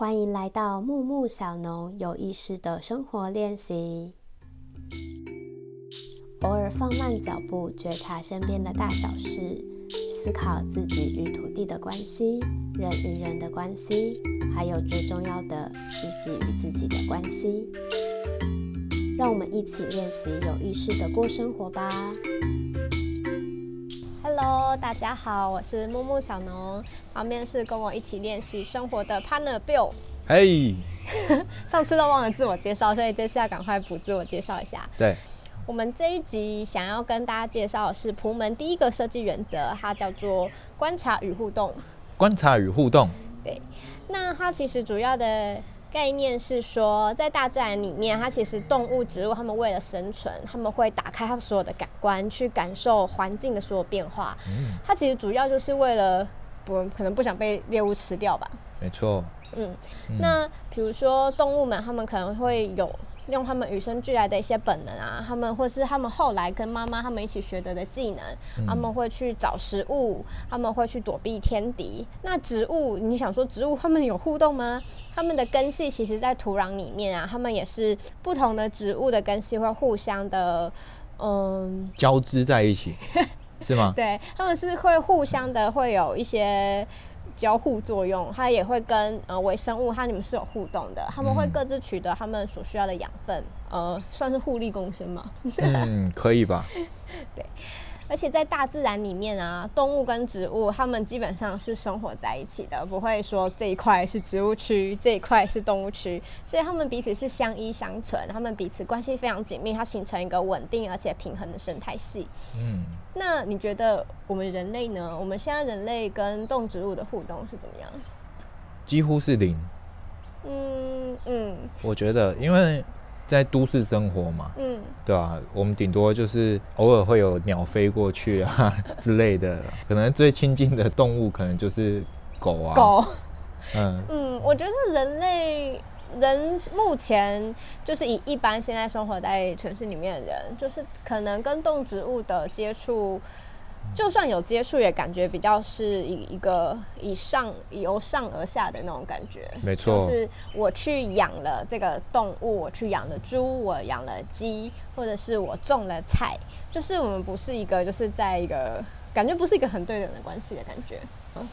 欢迎来到木木小农有意识的生活练习。偶尔放慢脚步，觉察身边的大小事，思考自己与土地的关系、人与人的关系，还有最重要的自己与自己的关系。让我们一起练习有意识的过生活吧。Hello，大家好，我是木木小农，旁边是跟我一起练习生活的 Partner Bill。嘿，上次都忘了自我介绍，所以这次要赶快补自我介绍一下。对，我们这一集想要跟大家介绍的是普门第一个设计原则，它叫做观察与互动。观察与互动，对，那它其实主要的概念是说，在大自然里面，它其实动物、植物，它们为了生存，他们会打开它们所有的感官，去感受环境的所有变化。它其实主要就是为了不可能不想被猎物吃掉吧。没错。嗯，那比如说动物们，它们可能会有用他们与生俱来的一些本能啊，他们或是他们后来跟妈妈他们一起学得的技能，他们会去找食物，他们会去躲避天敌。那植物，你想说植物他们有互动吗？他们的根系其实，在土壤里面啊，他们也是不同的植物的根系会互相的，嗯，交织在一起，是吗？对，他们是会互相的，会有一些。交互作用，它也会跟呃微生物，它你们是有互动的，他们会各自取得他们所需要的养分，呃，算是互利共生嘛？嗯，可以吧？对，而且在大自然里面啊，动物跟植物，它们基本上是生活在一起的，不会说这一块是植物区，这一块是动物区，所以它们彼此是相依相存，它们彼此关系非常紧密，它形成一个稳定而且平衡的生态系。嗯。那你觉得我们人类呢？我们现在人类跟动植物的互动是怎么样？几乎是零。嗯嗯。我觉得，因为在都市生活嘛，嗯，对吧？我们顶多就是偶尔会有鸟飞过去啊 之类的，可能最亲近的动物可能就是狗啊。狗。嗯嗯，我觉得人类。人目前就是以一般现在生活在城市里面的人，就是可能跟动植物的接触，就算有接触，也感觉比较是一一个以上由上而下的那种感觉。没错，就是我去养了这个动物，我去养了猪，我养了鸡，或者是我种了菜，就是我们不是一个，就是在一个感觉不是一个很对等的关系的感觉。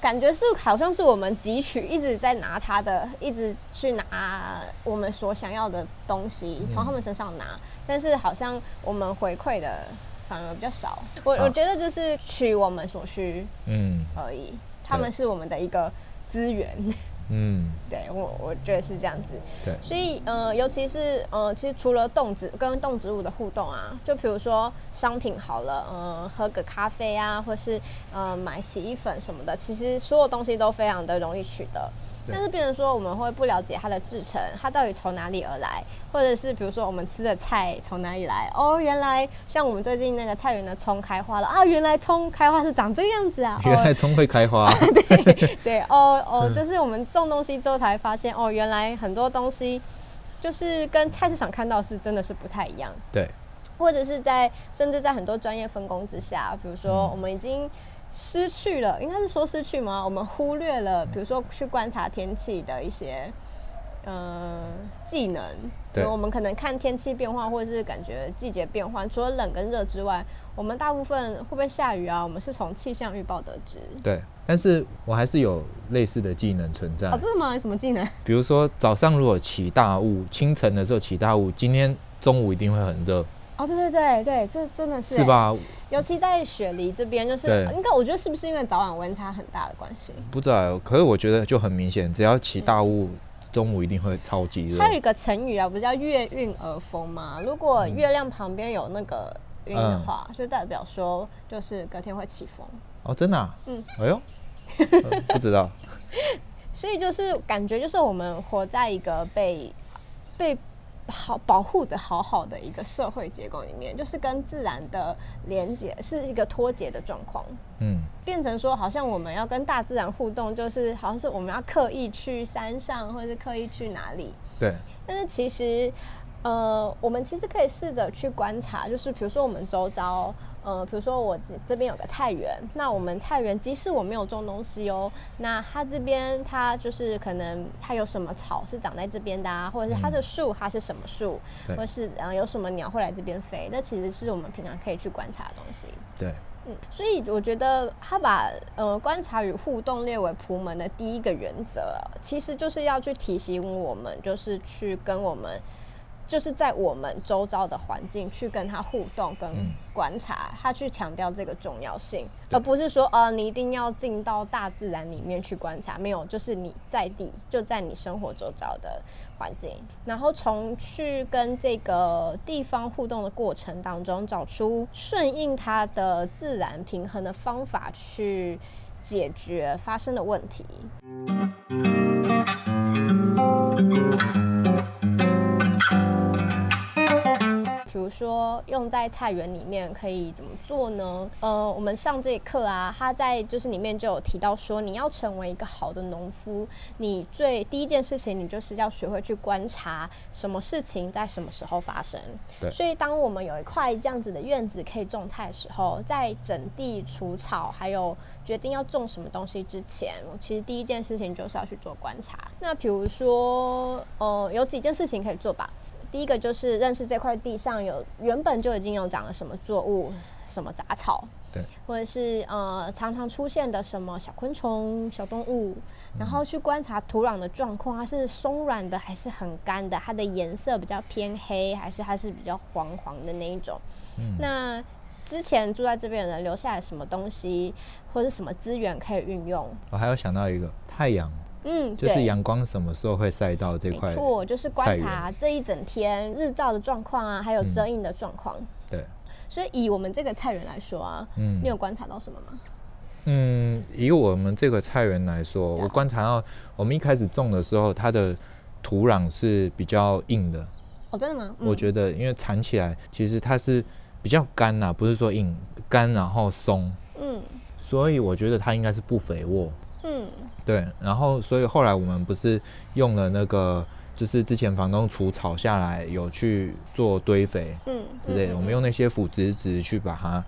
感觉是好像是我们汲取，一直在拿他的，一直去拿我们所想要的东西从他们身上拿，但是好像我们回馈的反而比较少。我我觉得就是取我们所需，嗯而已。他们是我们的一个资源。嗯，对我我觉得是这样子。对，所以呃，尤其是呃，其实除了动植跟动植物的互动啊，就比如说商品好了，嗯，喝个咖啡啊，或是呃买洗衣粉什么的，其实所有东西都非常的容易取得。但是，变成说我们会不了解它的制成，它到底从哪里而来，或者是比如说我们吃的菜从哪里来？哦，原来像我们最近那个菜园的葱开花了啊！原来葱开花是长这个样子啊！原来葱会开花。对 对哦哦，就是我们种东西之后才发现哦，原来很多东西就是跟菜市场看到是真的是不太一样。对，或者是在甚至在很多专业分工之下，比如说我们已经。失去了，应该是说失去吗？我们忽略了，比如说去观察天气的一些，呃，技能。对。我们可能看天气变化，或者是感觉季节变换，除了冷跟热之外，我们大部分会不会下雨啊？我们是从气象预报得知。对。但是我还是有类似的技能存在。哦，真的吗？有什么技能？比如说早上如果起大雾，清晨的时候起大雾，今天中午一定会很热。哦，对对对对，这真的是。是吧？尤其在雪梨这边，就是应该我觉得是不是因为早晚温差很大的关系？不知道，可是我觉得就很明显，只要起大雾，中午一定会超级热。还有一个成语啊，不是叫月晕而风吗？如果月亮旁边有那个晕的话，就代表说就是隔天会起风。哦，真的？嗯。哎呦，不知道。所以就是感觉就是我们活在一个被被。好保护的好好的一个社会结构里面，就是跟自然的连接是一个脱节的状况。嗯，变成说好像我们要跟大自然互动，就是好像是我们要刻意去山上，或者是刻意去哪里。对。但是其实，呃，我们其实可以试着去观察，就是比如说我们周遭，呃，比如说我这这边有个菜园，那我们菜园即使我没有种东西哦，那它这边它就是可能它有什么草是长在这边的啊，或者是它的树它是什么树，或者是呃有什么鸟会来这边飞，那其实是我们平常可以去观察的东西。对，嗯，所以我觉得他把呃观察与互动列为普门的第一个原则，其实就是要去提醒我们，就是去跟我们。就是在我们周遭的环境去跟他互动、跟观察，他去强调这个重要性，而不是说呃你一定要进到大自然里面去观察，没有，就是你在地就在你生活周遭的环境，然后从去跟这个地方互动的过程当中，找出顺应它的自然平衡的方法去解决发生的问题。比说用在菜园里面可以怎么做呢？呃，我们上这一课啊，他在就是里面就有提到说，你要成为一个好的农夫，你最第一件事情，你就是要学会去观察什么事情在什么时候发生。对。所以当我们有一块这样子的院子可以种菜的时候，在整地除草，还有决定要种什么东西之前，其实第一件事情就是要去做观察。那比如说，呃，有几件事情可以做吧。第一个就是认识这块地上有原本就已经有长了什么作物、什么杂草，对，或者是呃常常出现的什么小昆虫、小动物，然后去观察土壤的状况，它是松软的还是很干的？它的颜色比较偏黑还是它是比较黄黄的那一种？嗯，那之前住在这边的人留下来什么东西或者什么资源可以运用？我还有想到一个太阳。嗯，就是阳光什么时候会晒到这块？没错，就是观察这一整天日照的状况啊，还有遮阴的状况。对，所以以我们这个菜园来说啊，嗯，你有观察到什么吗？嗯，以我们这个菜园来说，我观察到我们一开始种的时候，它的土壤是比较硬的。哦，真的吗？我觉得，因为铲起来其实它是比较干呐，不是说硬干然后松。嗯，所以我觉得它应该是不肥沃。嗯。对，然后所以后来我们不是用了那个，就是之前房东除草下来有去做堆肥，嗯之类的，我们用那些腐殖质去把它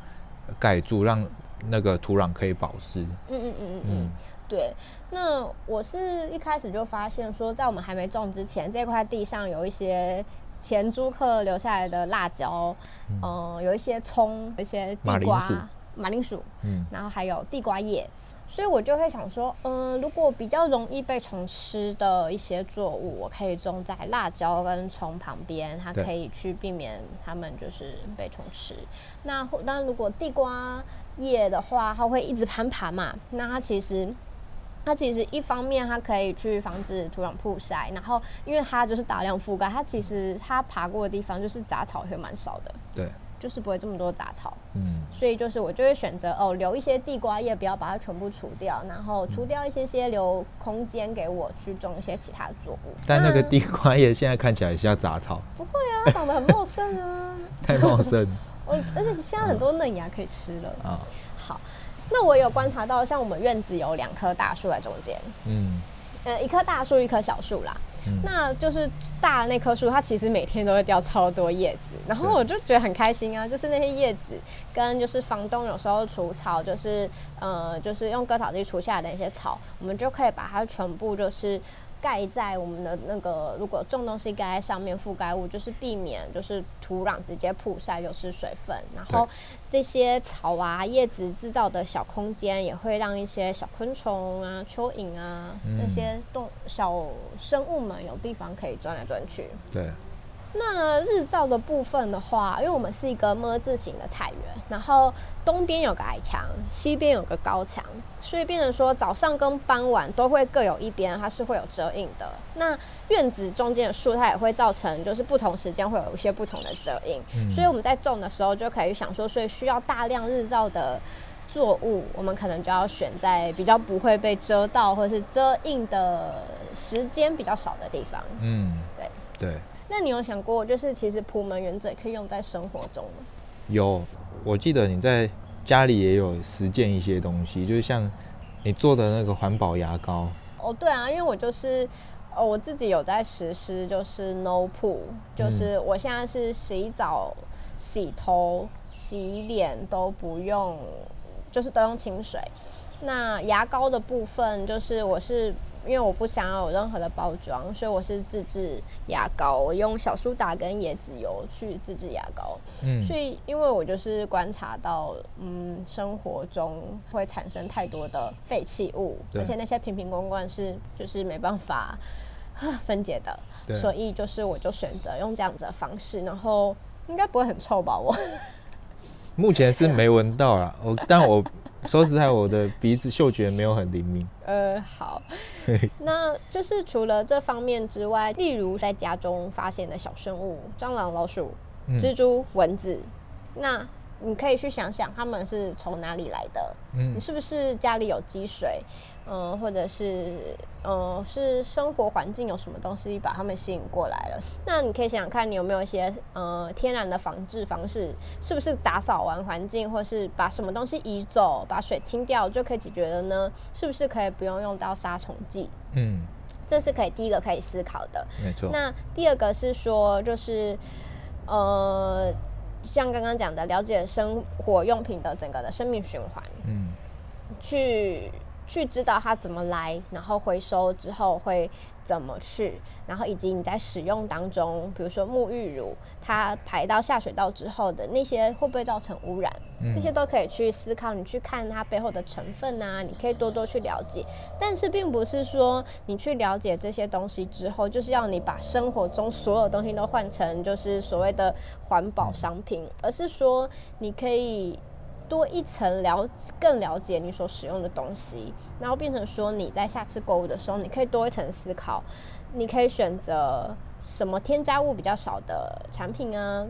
盖住，让那个土壤可以保湿。嗯嗯嗯嗯嗯，对。那我是一开始就发现说，在我们还没种之前，这块地上有一些前租客留下来的辣椒，嗯，有一些葱，一些地瓜、马铃薯，嗯，然后还有地瓜叶。所以我就会想说，嗯，如果比较容易被虫吃的一些作物，我可以种在辣椒跟葱旁边，它可以去避免它们就是被虫吃。那那如果地瓜叶的话，它会一直攀爬嘛，那它其实它其实一方面它可以去防止土壤曝晒，然后因为它就是大量覆盖，它其实它爬过的地方就是杂草会蛮少的。对。就是不会这么多杂草，嗯，所以就是我就会选择哦，留一些地瓜叶，不要把它全部除掉，然后除掉一些些，留空间给我去种一些其他作物。但那个地瓜叶现在看起来像杂草，不会啊，长得很茂盛啊，太茂盛。我而且现在很多嫩芽可以吃了啊。好，那我有观察到，像我们院子有两棵大树在中间，嗯，呃，一棵大树，一棵小树啦。那就是大的那棵树，它其实每天都会掉超多叶子，然后我就觉得很开心啊。就是那些叶子跟就是房东有时候除草，就是呃，就是用割草机除下来的那些草，我们就可以把它全部就是。盖在我们的那个，如果种东西盖在上面覆盖物，就是避免就是土壤直接曝晒流失水分，然后这些草啊叶子制造的小空间，也会让一些小昆虫啊、蚯蚓啊那些动小生物们有地方可以钻来钻去。对。那日照的部分的话，因为我们是一个么字形的菜园，然后东边有个矮墙，西边有个高墙，所以变成说早上跟傍晚都会各有一边它是会有遮阴的。那院子中间的树，它也会造成就是不同时间会有一些不同的遮阴，所以我们在种的时候就可以想说，所以需要大量日照的作物，我们可能就要选在比较不会被遮到或者是遮阴的时间比较少的地方。嗯，对对。那你有想过，就是其实普门原则可以用在生活中吗？有，我记得你在家里也有实践一些东西，就是像你做的那个环保牙膏。哦，对啊，因为我就是哦，我自己有在实施，就是 No Pool，就是我现在是洗澡洗头、洗脸都不用，就是都用清水。那牙膏的部分，就是我是因为我不想要有任何的包装，所以我是自制牙膏，我用小苏打跟椰子油去自制牙膏。嗯，所以因为我就是观察到，嗯，生活中会产生太多的废弃物，而且那些瓶瓶罐罐是就是没办法 分解的，所以就是我就选择用这样子的方式，然后应该不会很臭吧？我 目前是没闻到啦，我但我。说实在，我的鼻子嗅觉没有很灵敏。呃，好，那就是除了这方面之外，例如在家中发现的小生物，蟑螂、老鼠、蜘蛛、蚊子，那。你可以去想想他们是从哪里来的，嗯，你是不是家里有积水，嗯，或者是，嗯，是生活环境有什么东西把他们吸引过来了？那你可以想想看你有没有一些，呃，天然的防治方式，是不是打扫完环境，或是把什么东西移走，把水清掉就可以解决了呢？是不是可以不用用到杀虫剂？嗯，这是可以第一个可以思考的，没错。那第二个是说，就是，呃。像刚刚讲的，了解生活用品的整个的生命循环，嗯，去去知道它怎么来，然后回收之后会怎么去，然后以及你在使用当中，比如说沐浴乳，它排到下水道之后的那些会不会造成污染，这些都可以去思考。你去看它背后的成分啊，你可以多多去了解。但是并不是说你去了解这些东西之后，就是要你把生活中所有东西都换成就是所谓的环保商品，而是说你可以。多一层了，更了解你所使用的东西，然后变成说你在下次购物的时候，你可以多一层思考，你可以选择什么添加物比较少的产品啊，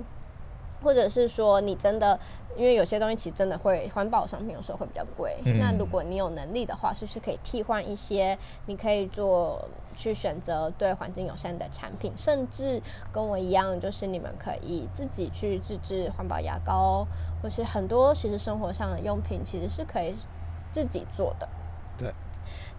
或者是说你真的，因为有些东西其实真的会环保商品有时候会比较贵，那如果你有能力的话，是不是可以替换一些？你可以做去选择对环境友善的产品，甚至跟我一样，就是你们可以自己去自制环保牙膏。或是很多其实生活上的用品，其实是可以自己做的。对。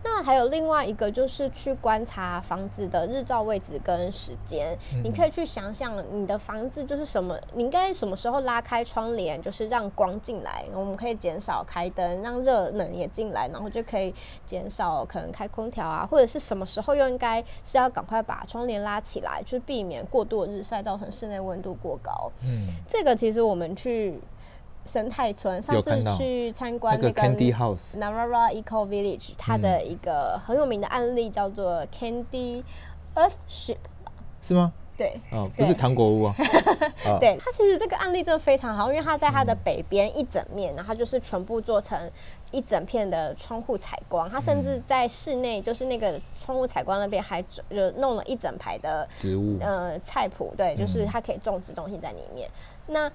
那还有另外一个，就是去观察房子的日照位置跟时间。你可以去想想，你的房子就是什么，你应该什么时候拉开窗帘，就是让光进来。我们可以减少开灯，让热能也进来，然后就可以减少可能开空调啊，或者是什么时候又应该是要赶快把窗帘拉起来，就避免过度的日晒造成室内温度过高。嗯，这个其实我们去。生态村上次去参观那个 Candy House Narara Eco Village，它的一个很有名的案例叫做 Candy Earth Ship，是吗？对，哦，不是糖果屋啊。对，它其实这个案例真的非常好，因为它在它的北边一整面，然后就是全部做成一整片的窗户采光，它甚至在室内就是那个窗户采光那边还就弄了一整排的植物，呃，菜谱，对，就是它可以种植东西在里面。那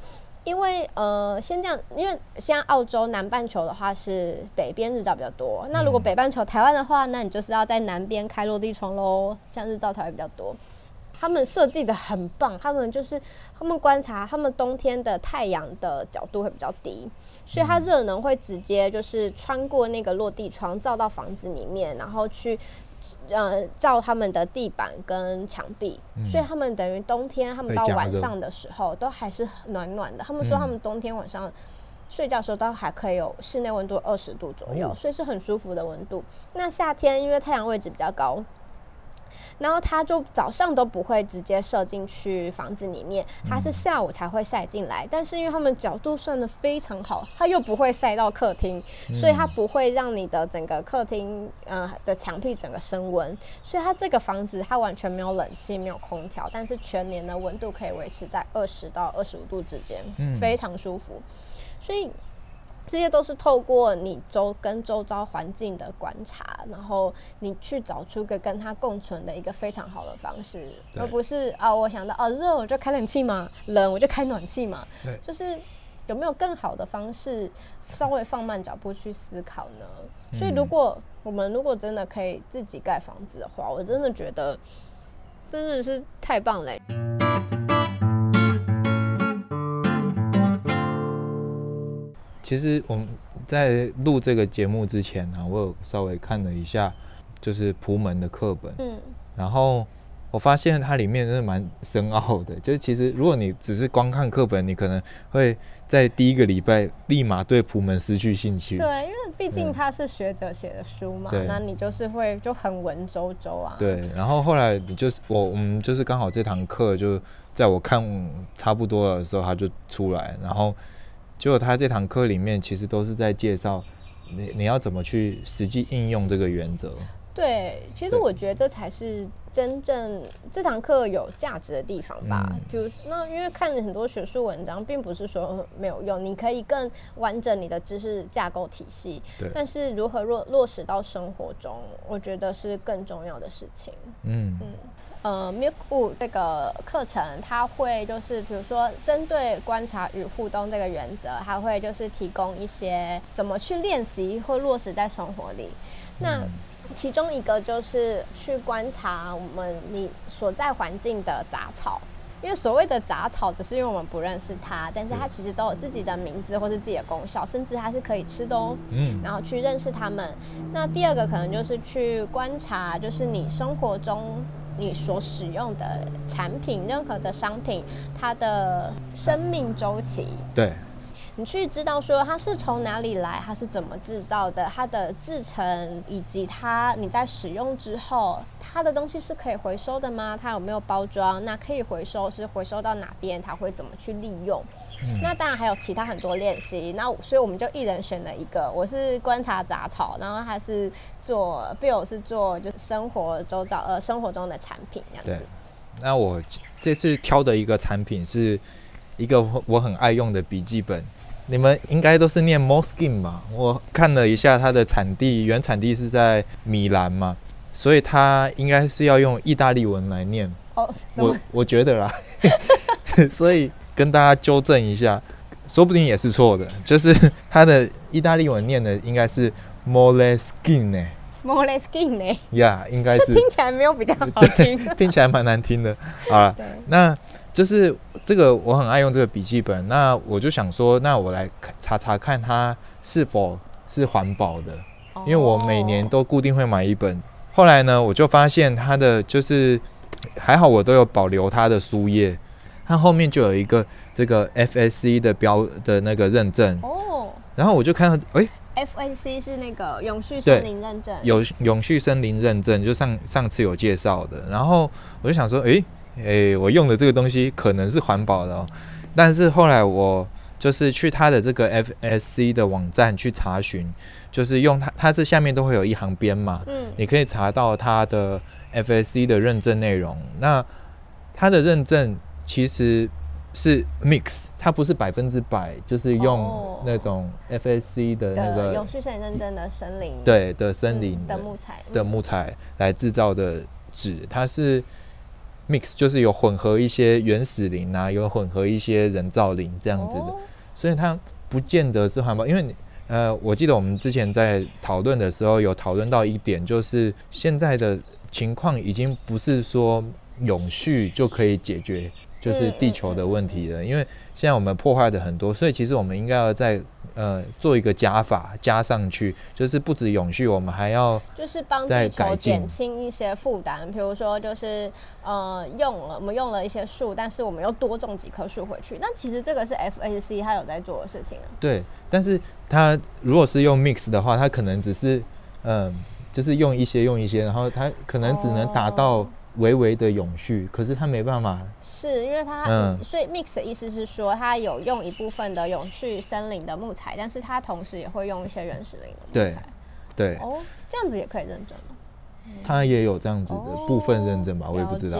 因为呃，先这样，因为现在澳洲南半球的话是北边日照比较多。那如果北半球台湾的话，那你就是要在南边开落地窗喽，这样日照才会比较多。他们设计的很棒，他们就是他们观察，他们冬天的太阳的角度会比较低，所以它热能会直接就是穿过那个落地窗照到房子里面，然后去。呃，照他们的地板跟墙壁，所以他们等于冬天，他们到晚上的时候都还是暖暖的。他们说他们冬天晚上睡觉的时候都还可以有室内温度二十度左右，所以是很舒服的温度。那夏天因为太阳位置比较高。然后它就早上都不会直接射进去房子里面，它是下午才会晒进来。但是因为他们角度算的非常好，它又不会晒到客厅，所以它不会让你的整个客厅呃的墙壁整个升温。所以它这个房子它完全没有冷气，没有空调，但是全年的温度可以维持在二十到二十五度之间，非常舒服。所以。这些都是透过你周跟周遭环境的观察，然后你去找出个跟它共存的一个非常好的方式，而不是啊，我想到哦热我就开冷气嘛，冷我就开暖气嘛，就是有没有更好的方式，稍微放慢脚步去思考呢？所以如果我们如果真的可以自己盖房子的话，我真的觉得真的是太棒嘞。其实我们在录这个节目之前呢，我有稍微看了一下，就是普门的课本。嗯。然后，我发现它里面真的蛮深奥的。就是其实如果你只是光看课本，你可能会在第一个礼拜立马对普门失去兴趣。对，因为毕竟它是学者写的书嘛，那你就是会就很文绉绉啊。对，然后后来你就是我，我们就是刚好这堂课就在我看差不多的时候，他就出来，然后结果他这堂课里面其实都是在介绍。你你要怎么去实际应用这个原则？对，其实我觉得这才是真正这堂课有价值的地方吧。比如说，那因为看很多学术文章，并不是说没有用，你可以更完整你的知识架构体系。对。但是如何落落实到生活中，我觉得是更重要的事情。嗯嗯。呃，Milk 这个课程，它会就是比如说针对观察与互动这个原则，它会就是提供一些怎么去练习或落实在生活里。那其中一个就是去观察我们你所在环境的杂草，因为所谓的杂草，只是因为我们不认识它，但是它其实都有自己的名字或是自己的功效，甚至它是可以吃的哦。嗯，然后去认识它们。那第二个可能就是去观察，就是你生活中。你所使用的产品，任何的商品，它的生命周期，对，你去知道说它是从哪里来，它是怎么制造的，它的制成以及它你在使用之后，它的东西是可以回收的吗？它有没有包装？那可以回收是回收到哪边？它会怎么去利用？那当然还有其他很多练习，那所以我们就一人选了一个。我是观察杂草，然后他是做，Bill 是做就生活周遭呃生活中的产品这样子。那我这次挑的一个产品是一个我很爱用的笔记本。你们应该都是念 Moskin 吧？我看了一下它的产地，原产地是在米兰嘛，所以它应该是要用意大利文来念。哦，我我觉得啦，所以。跟大家纠正一下，说不定也是错的。就是它的意大利文念的应该是 Moleskine 呢，Moleskine 呢？呀，应该是 听起来没有比较好听，听起来蛮难听的。好了，那就是这个我很爱用这个笔记本，那我就想说，那我来查查看它是否是环保的，因为我每年都固定会买一本。后来呢，我就发现它的就是还好，我都有保留它的书页。它后面就有一个这个 FSC 的标的那个认证哦，然后我就看到，哎，FSC 是那个永续森林认证，有永续森林认证，就上上次有介绍的。然后我就想说，哎哎，我用的这个东西可能是环保的，哦，但是后来我就是去它的这个 FSC 的网站去查询，就是用它，它这下面都会有一行编码，嗯，你可以查到它的 FSC 的认证内容。那它的认证。其实是 mix，它不是百分之百，就是用那种 FSC 的那个永续森林认证的森林，对的森林的木材的木材来制造的纸，它是 mix，就是有混合一些原始林啊，有混合一些人造林这样子的，所以它不见得是环保。因为呃，我记得我们之前在讨论的时候有讨论到一点，就是现在的情况已经不是说永续就可以解决。就是地球的问题了，因为现在我们破坏的很多，所以其实我们应该要再呃做一个加法加上去，就是不止永续，我们还要就是帮地球减轻一些负担。比如说，就是呃用了我们用了一些树，但是我们又多种几棵树回去。那其实这个是 FAC 它有在做的事情。对，但是它如果是用 mix 的话，它可能只是嗯，就是用一些用一些，然后它可能只能达到。微微的永续，可是它没办法，是因为它，嗯，所以 mix 的意思是说，它有用一部分的永续森林的木材，但是它同时也会用一些原始林的木材，对，哦，这样子也可以认证吗？它也有这样子的部分认证吧，我也不知道，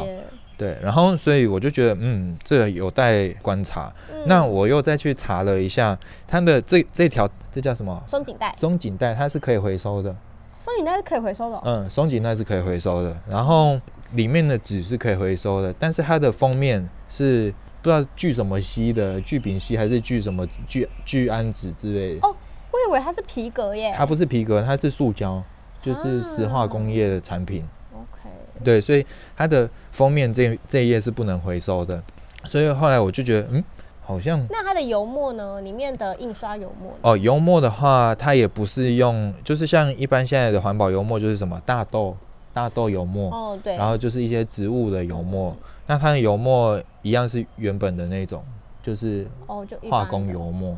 对，然后所以我就觉得，嗯，这有待观察。那我又再去查了一下，它的这这条这叫什么？松紧带，松紧带它是可以回收的，松紧带是可以回收的，嗯，松紧带是可以回收的，然后。里面的纸是可以回收的，但是它的封面是不知道聚什么烯的，聚丙烯还是聚什么聚聚氨酯之类的。哦，我以为它是皮革耶。它不是皮革，它是塑胶，就是石化工业的产品。OK。对，所以它的封面这这一页是不能回收的。所以后来我就觉得，嗯，好像。那它的油墨呢？里面的印刷油墨？哦，油墨的话，它也不是用，就是像一般现在的环保油墨，就是什么大豆。大豆油墨哦，对，然后就是一些植物的油墨，那它的油墨一样是原本的那种，就是哦，就化工油墨。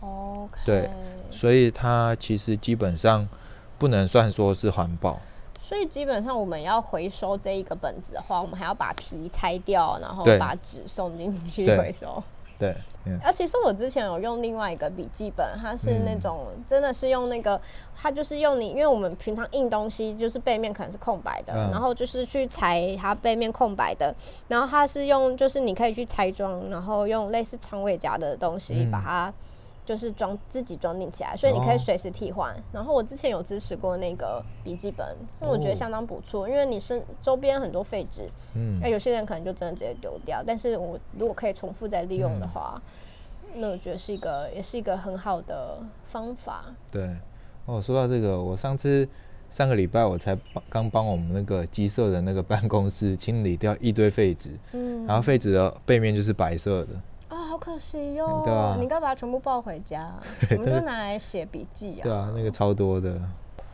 OK，对，所以它其实基本上不能算说是环保。所以基本上我们要回收这一个本子的话，我们还要把皮拆掉，然后把纸送进去回收。对。啊，其实我之前有用另外一个笔记本，它是那种真的是用那个，它就是用你，因为我们平常印东西就是背面可能是空白的，然后就是去裁它背面空白的，然后它是用就是你可以去拆装，然后用类似长尾夹的东西把它。就是装自己装订起来，所以你可以随时替换。然后我之前有支持过那个笔记本，那我觉得相当不错，因为你身周边很多废纸，嗯，那有些人可能就真的直接丢掉。但是我如果可以重复再利用的话，那我觉得是一个也是一个很好的方法。对，哦，说到这个，我上次上个礼拜我才帮刚帮我们那个鸡舍的那个办公室清理掉一堆废纸，嗯，然后废纸的背面就是白色的。好可惜哟！你应该把它全部抱回家，我们就拿来写笔记啊。对啊，那个超多的。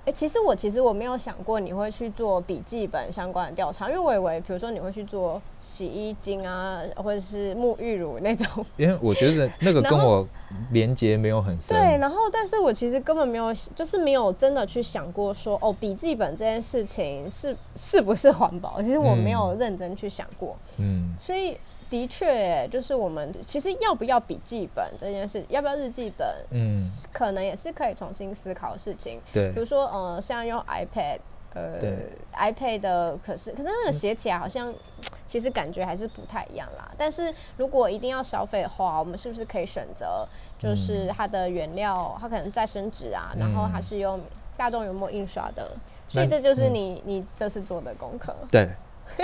哎，其实我其实我没有想过你会去做笔记本相关的调查，因为我以为，比如说你会去做洗衣精啊，或者是沐浴乳那种。因为我觉得那个跟 我连接没有很深。对，然后但是我其实根本没有，就是没有真的去想过说，哦，笔记本这件事情是是不是环保？其实我没有认真去想过。嗯。所以。的确，就是我们其实要不要笔记本这件事，要不要日记本，嗯，可能也是可以重新思考的事情。对，比如说，呃，像用 iPad，呃，iPad 的，可是可是那个写起来好像，其实感觉还是不太一样啦。但是如果一定要消费的话，我们是不是可以选择，就是它的原料，它可能再生纸啊，然后它是用大众油墨印刷的，所以这就是你你这次做的功课。对，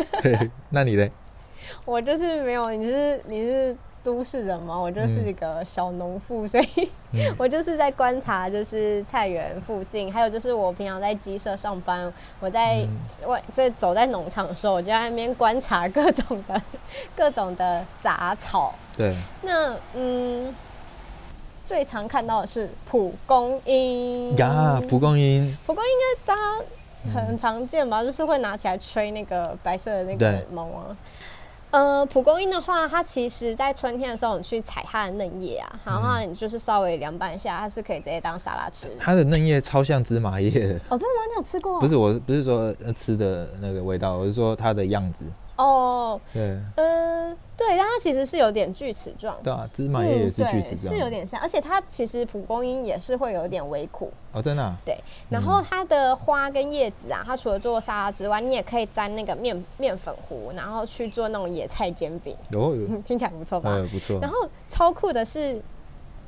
那你呢？我就是没有，你是你是都市人吗？我就是一个小农妇，所以 我就是在观察，就是菜园附近，还有就是我平常在鸡舍上班，我在外在走在农场的时候，我就在那边观察各种的各种的杂草。对，那嗯，最常看到的是蒲公英呀，蒲公英，蒲公英应该大家很常见吧？就是会拿起来吹那个白色的那个毛啊。呃，蒲公英的话，它其实在春天的时候，你去采它的嫩叶啊，然后你就是稍微凉拌一下，它是可以直接当沙拉吃。它的嫩叶超像芝麻叶。哦，真的吗？你有吃过？不是，我不是说吃的那个味道，我是说它的样子。哦，对，嗯，对，但它其实是有点锯齿状。对啊，芝麻叶也是锯齿状，是有点像，而且它其实蒲公英也是会有一点微苦。哦，真的。对，然后它的花跟叶子啊，它除了做沙拉之外，你也可以沾那个面面粉糊，然后去做那种野菜煎饼。有，听起来不错吧？不错。然后超酷的是。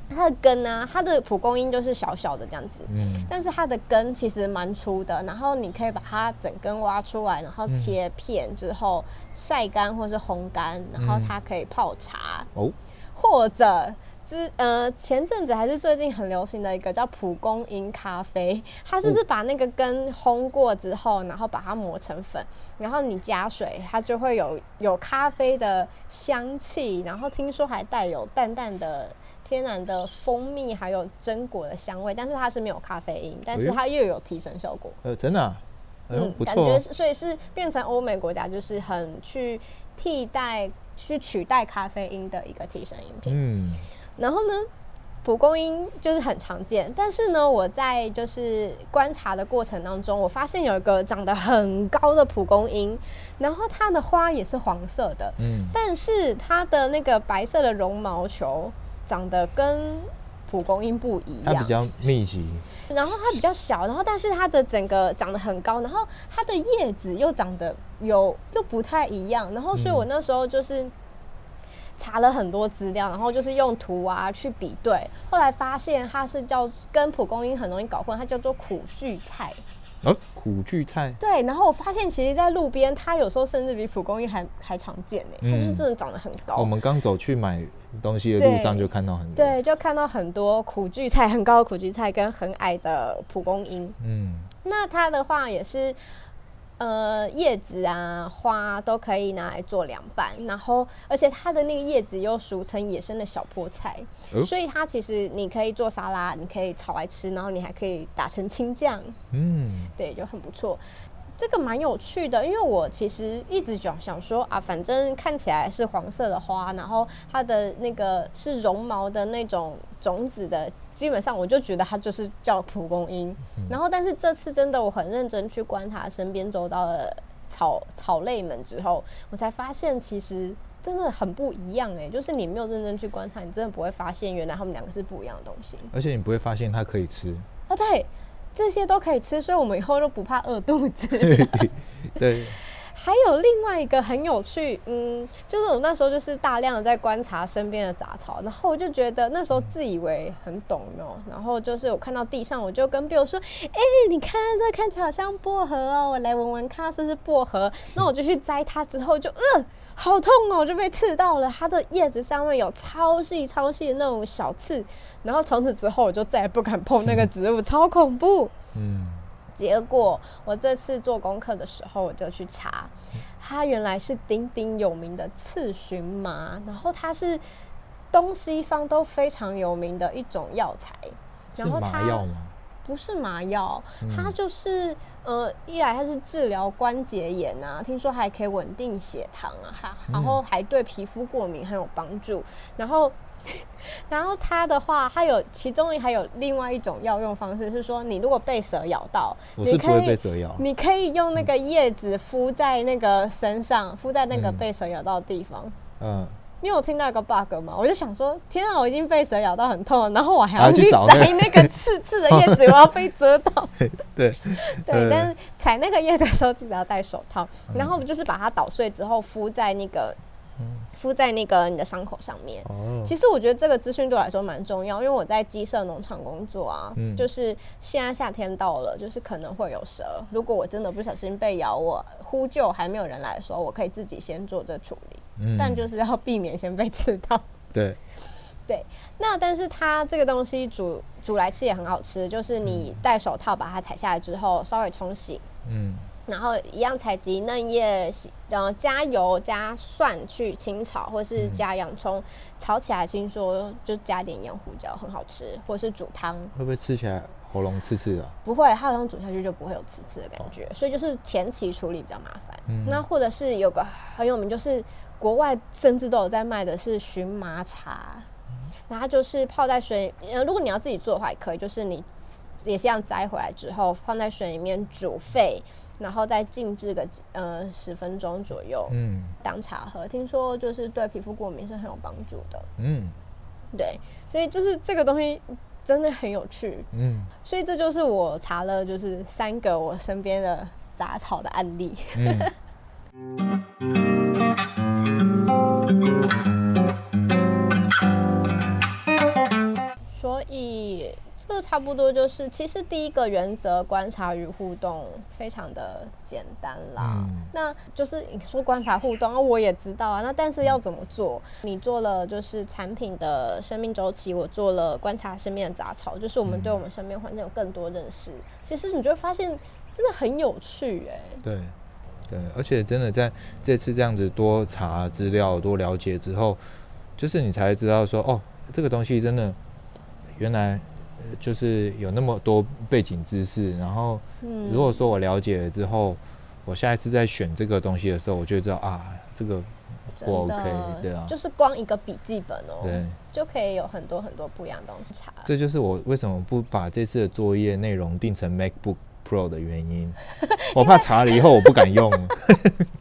它的根呢？它的蒲公英就是小小的这样子，嗯，但是它的根其实蛮粗的。然后你可以把它整根挖出来，然后切片之后晒干或是烘干，然后它可以泡茶哦，或者之呃前阵子还是最近很流行的一个叫蒲公英咖啡，它就是把那个根烘过之后，然后把它磨成粉，然后你加水，它就会有有咖啡的香气，然后听说还带有淡淡的。天然的蜂蜜还有榛果的香味，但是它是没有咖啡因，但是它又有提神效果。呃，真的，嗯，感觉所以是变成欧美国家就是很去替代、去取代咖啡因的一个提神饮品。嗯，然后呢，蒲公英就是很常见，但是呢，我在就是观察的过程当中，我发现有一个长得很高的蒲公英，然后它的花也是黄色的，嗯，但是它的那个白色的绒毛球。长得跟蒲公英不一样，它比较密集，然后它比较小，然后但是它的整个长得很高，然后它的叶子又长得有又不太一样，然后所以我那时候就是查了很多资料，然后就是用图啊去比对，后来发现它是叫跟蒲公英很容易搞混，它叫做苦苣菜。哦，苦苣菜。对，然后我发现其实，在路边它有时候甚至比蒲公英还还常见呢，它就是真的长得很高。我们刚走去买东西的路上就看到很多，对，就看到很多苦苣菜，很高的苦苣菜跟很矮的蒲公英。嗯，那它的话也是。呃，叶子啊，花都可以拿来做凉拌，然后而且它的那个叶子又俗称野生的小菠菜，所以它其实你可以做沙拉，你可以炒来吃，然后你还可以打成青酱，嗯，对，就很不错。这个蛮有趣的，因为我其实一直就想说啊，反正看起来是黄色的花，然后它的那个是绒毛的那种种子的，基本上我就觉得它就是叫蒲公英。然后，但是这次真的我很认真去观察身边周遭的草草类们之后，我才发现其实真的很不一样哎，就是你没有认真去观察，你真的不会发现原来他们两个是不一样的东西。而且你不会发现它可以吃啊，对。这些都可以吃，所以我们以后都不怕饿肚子。对，还有另外一个很有趣，嗯，就是我那时候就是大量的在观察身边的杂草，然后我就觉得那时候自以为很懂哦，然后就是我看到地上，我就跟 Bill 说：“哎，你看这看起来好像薄荷哦，我来闻闻看是不是薄荷。”那我就去摘它，之后就嗯。好痛哦，就被刺到了。它的叶子上面有超细、超细的那种小刺，然后从此之后我就再也不敢碰那个植物，超恐怖。嗯。结果我这次做功课的时候，我就去查，它原来是鼎鼎有名的刺荨麻，然后它是东西方都非常有名的一种药材。是麻药吗？不是麻药，它就是呃，一来它是治疗关节炎啊，听说还可以稳定血糖啊，哈，然后还对皮肤过敏很有帮助。然后，然后它的话，它有其中还有另外一种药用方式，是说你如果被蛇咬到，你可以被蛇咬，你可以用那个叶子敷在那个身上，敷在那个被蛇咬到的地方。嗯。你有听到一个 bug 吗？我就想说，天啊，我已经被蛇咬到很痛了，然后我还要去摘那个 刺刺的叶子，我要被蛰到。对对，但是采那个叶子的时候记得要戴手套。然后我就是把它捣碎之后敷在那个敷在那个你的伤口上面。哦。其实我觉得这个资讯对我来说蛮重要，因为我在鸡舍农场工作啊，就是现在夏天到了，就是可能会有蛇。如果我真的不小心被咬，我呼救还没有人来的时候，我可以自己先做这处理。但就是要避免先被刺到。对，对。那但是它这个东西煮煮来吃也很好吃，就是你戴手套把它采下来之后，稍微冲洗，嗯，然后一样采集嫩叶，然后加油加蒜去清炒，或是加洋葱炒起来，听说就加点盐胡椒很好吃，或是煮汤。会不会吃起来喉咙刺刺的？不会，它好像煮下去就不会有刺刺的感觉，所以就是前期处理比较麻烦。那或者是有个很有名就是。国外甚至都有在卖的是荨麻茶，然后就是泡在水，呃，如果你要自己做的话也可以，就是你也是这样摘回来之后放在水里面煮沸，然后再静置个呃十分钟左右，嗯，当茶喝，听说就是对皮肤过敏是很有帮助的，嗯，对，所以就是这个东西真的很有趣，嗯，所以这就是我查了就是三个我身边的杂草的案例，嗯。所以这差不多就是，其实第一个原则，观察与互动，非常的简单啦。那就是你说观察互动，我也知道啊。那但是要怎么做？你做了就是产品的生命周期，我做了观察身边的杂草，就是我们对我们身边环境有更多认识。其实你就会发现，真的很有趣哎。对。对，而且真的在这次这样子多查资料、多了解之后，就是你才知道说，哦，这个东西真的原来就是有那么多背景知识。然后，如果说我了解了之后，我下一次在选这个东西的时候，我就知道啊，这个不 OK，对啊，就是光一个笔记本哦，对，就可以有很多很多不一样的东西查。这就是我为什么不把这次的作业内容定成 MacBook。Pro 的原因，我怕查了以后我不敢用。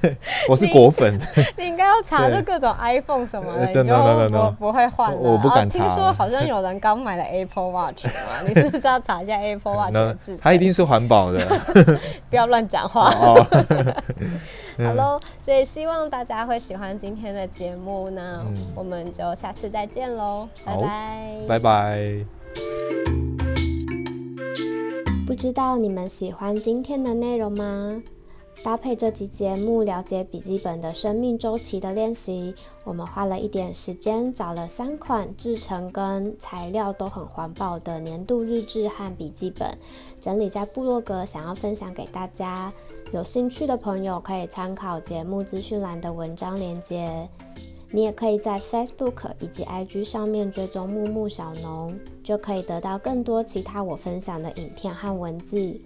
对，我是果粉。你 应该要查这各种 iPhone 什么的，你就不不会换。我不敢听说好像有人刚买了 Apple Watch 嘛？你是不是要查一下 Apple Watch 的质？它一定是环保的。不要乱讲话。好喽，所以希望大家会喜欢今天的节目，那我们就下次再见喽，拜拜，拜拜。不知道你们喜欢今天的内容吗？搭配这集节目了解笔记本的生命周期的练习，我们花了一点时间找了三款制成跟材料都很环保的年度日志和笔记本，整理在部落格，想要分享给大家。有兴趣的朋友可以参考节目资讯栏的文章链接。你也可以在 Facebook 以及 IG 上面追踪木木小农，就可以得到更多其他我分享的影片和文字。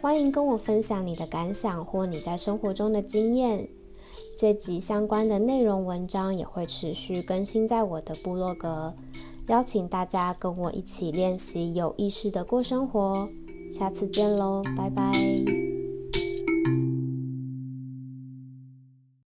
欢迎跟我分享你的感想或你在生活中的经验。这集相关的内容文章也会持续更新在我的部落格，邀请大家跟我一起练习有意识的过生活。下次见喽，拜拜。